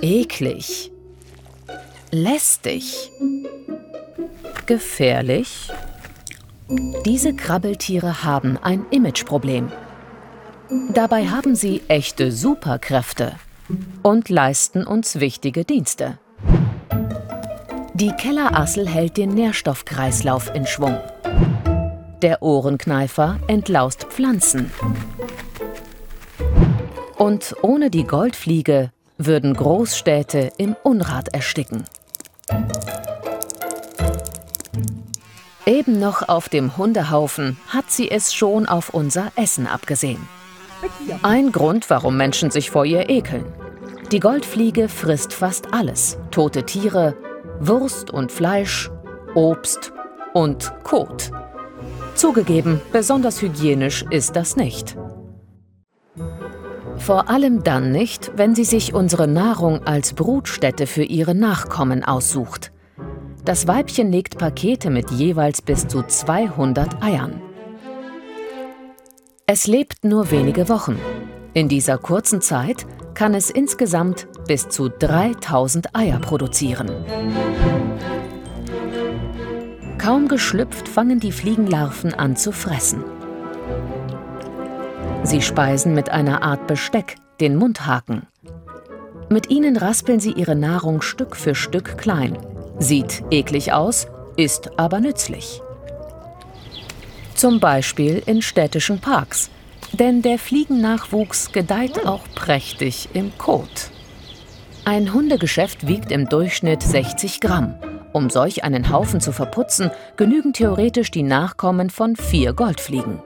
Eklig. Lästig. Gefährlich. Diese Krabbeltiere haben ein Imageproblem. Dabei haben sie echte Superkräfte und leisten uns wichtige Dienste. Die Kellerassel hält den Nährstoffkreislauf in Schwung. Der Ohrenkneifer entlaust Pflanzen. Und ohne die Goldfliege würden Großstädte im Unrat ersticken. Eben noch auf dem Hundehaufen hat sie es schon auf unser Essen abgesehen. Ein Grund, warum Menschen sich vor ihr ekeln. Die Goldfliege frisst fast alles. Tote Tiere, Wurst und Fleisch, Obst und Kot. Zugegeben, besonders hygienisch ist das nicht. Vor allem dann nicht, wenn sie sich unsere Nahrung als Brutstätte für ihre Nachkommen aussucht. Das Weibchen legt Pakete mit jeweils bis zu 200 Eiern. Es lebt nur wenige Wochen. In dieser kurzen Zeit kann es insgesamt bis zu 3000 Eier produzieren. Kaum geschlüpft fangen die Fliegenlarven an zu fressen. Sie speisen mit einer Art Besteck, den Mundhaken. Mit ihnen raspeln sie ihre Nahrung Stück für Stück klein. Sieht eklig aus, ist aber nützlich. Zum Beispiel in städtischen Parks, denn der Fliegennachwuchs gedeiht auch prächtig im Kot. Ein Hundegeschäft wiegt im Durchschnitt 60 Gramm. Um solch einen Haufen zu verputzen, genügen theoretisch die Nachkommen von vier Goldfliegen.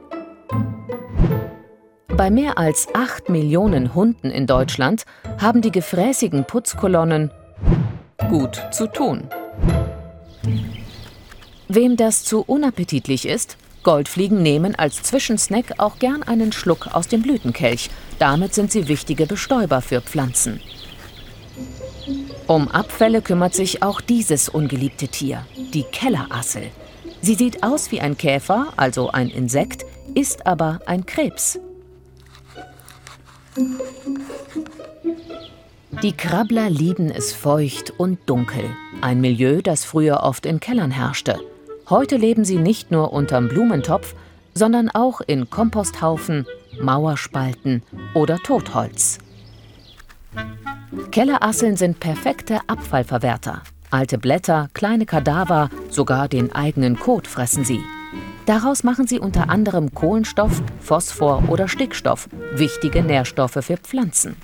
Bei mehr als 8 Millionen Hunden in Deutschland haben die gefräßigen Putzkolonnen gut zu tun. Wem das zu unappetitlich ist, Goldfliegen nehmen als Zwischensnack auch gern einen Schluck aus dem Blütenkelch. Damit sind sie wichtige Bestäuber für Pflanzen. Um Abfälle kümmert sich auch dieses ungeliebte Tier, die Kellerassel. Sie sieht aus wie ein Käfer, also ein Insekt, ist aber ein Krebs. Die Krabbler lieben es feucht und dunkel, ein Milieu, das früher oft in Kellern herrschte. Heute leben sie nicht nur unterm Blumentopf, sondern auch in Komposthaufen, Mauerspalten oder Totholz. Kellerasseln sind perfekte Abfallverwerter. Alte Blätter, kleine Kadaver, sogar den eigenen Kot fressen sie. Daraus machen sie unter anderem Kohlenstoff, Phosphor oder Stickstoff, wichtige Nährstoffe für Pflanzen.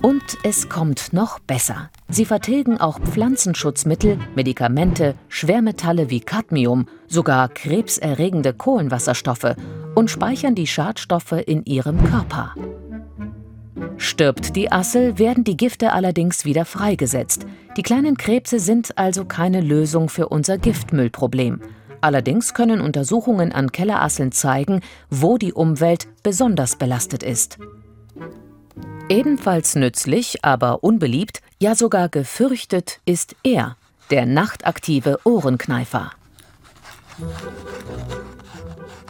Und es kommt noch besser. Sie vertilgen auch Pflanzenschutzmittel, Medikamente, Schwermetalle wie Cadmium, sogar krebserregende Kohlenwasserstoffe und speichern die Schadstoffe in ihrem Körper. Stirbt die Assel, werden die Gifte allerdings wieder freigesetzt. Die kleinen Krebse sind also keine Lösung für unser Giftmüllproblem. Allerdings können Untersuchungen an Kellerasseln zeigen, wo die Umwelt besonders belastet ist. Ebenfalls nützlich, aber unbeliebt, ja sogar gefürchtet ist er, der nachtaktive Ohrenkneifer.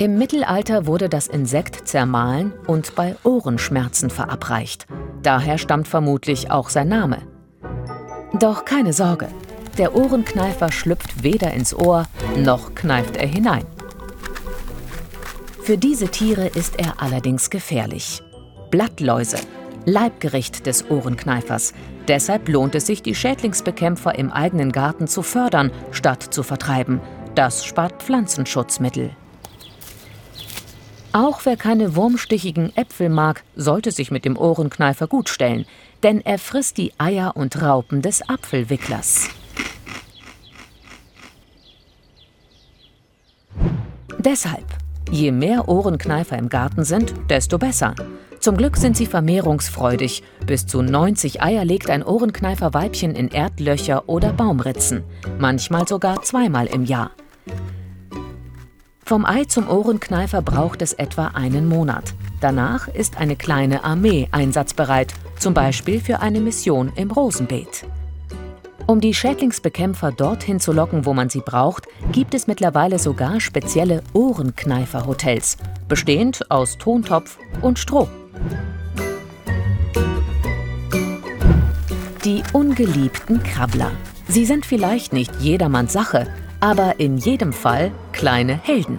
Im Mittelalter wurde das Insekt zermahlen und bei Ohrenschmerzen verabreicht. Daher stammt vermutlich auch sein Name. Doch keine Sorge, der Ohrenkneifer schlüpft weder ins Ohr, noch kneift er hinein. Für diese Tiere ist er allerdings gefährlich. Blattläuse, Leibgericht des Ohrenkneifers. Deshalb lohnt es sich, die Schädlingsbekämpfer im eigenen Garten zu fördern, statt zu vertreiben. Das spart Pflanzenschutzmittel. Auch wer keine wurmstichigen Äpfel mag, sollte sich mit dem Ohrenkneifer gut stellen, denn er frisst die Eier und Raupen des Apfelwicklers. Deshalb, je mehr Ohrenkneifer im Garten sind, desto besser. Zum Glück sind sie vermehrungsfreudig. Bis zu 90 Eier legt ein Ohrenkneifer-Weibchen in Erdlöcher oder Baumritzen, manchmal sogar zweimal im Jahr. Vom Ei zum Ohrenkneifer braucht es etwa einen Monat. Danach ist eine kleine Armee einsatzbereit, zum Beispiel für eine Mission im Rosenbeet. Um die Schädlingsbekämpfer dorthin zu locken, wo man sie braucht, gibt es mittlerweile sogar spezielle Ohrenkneifer-Hotels, bestehend aus Tontopf und Stroh. Die ungeliebten Krabbler. Sie sind vielleicht nicht jedermanns Sache, aber in jedem Fall kleine Helden.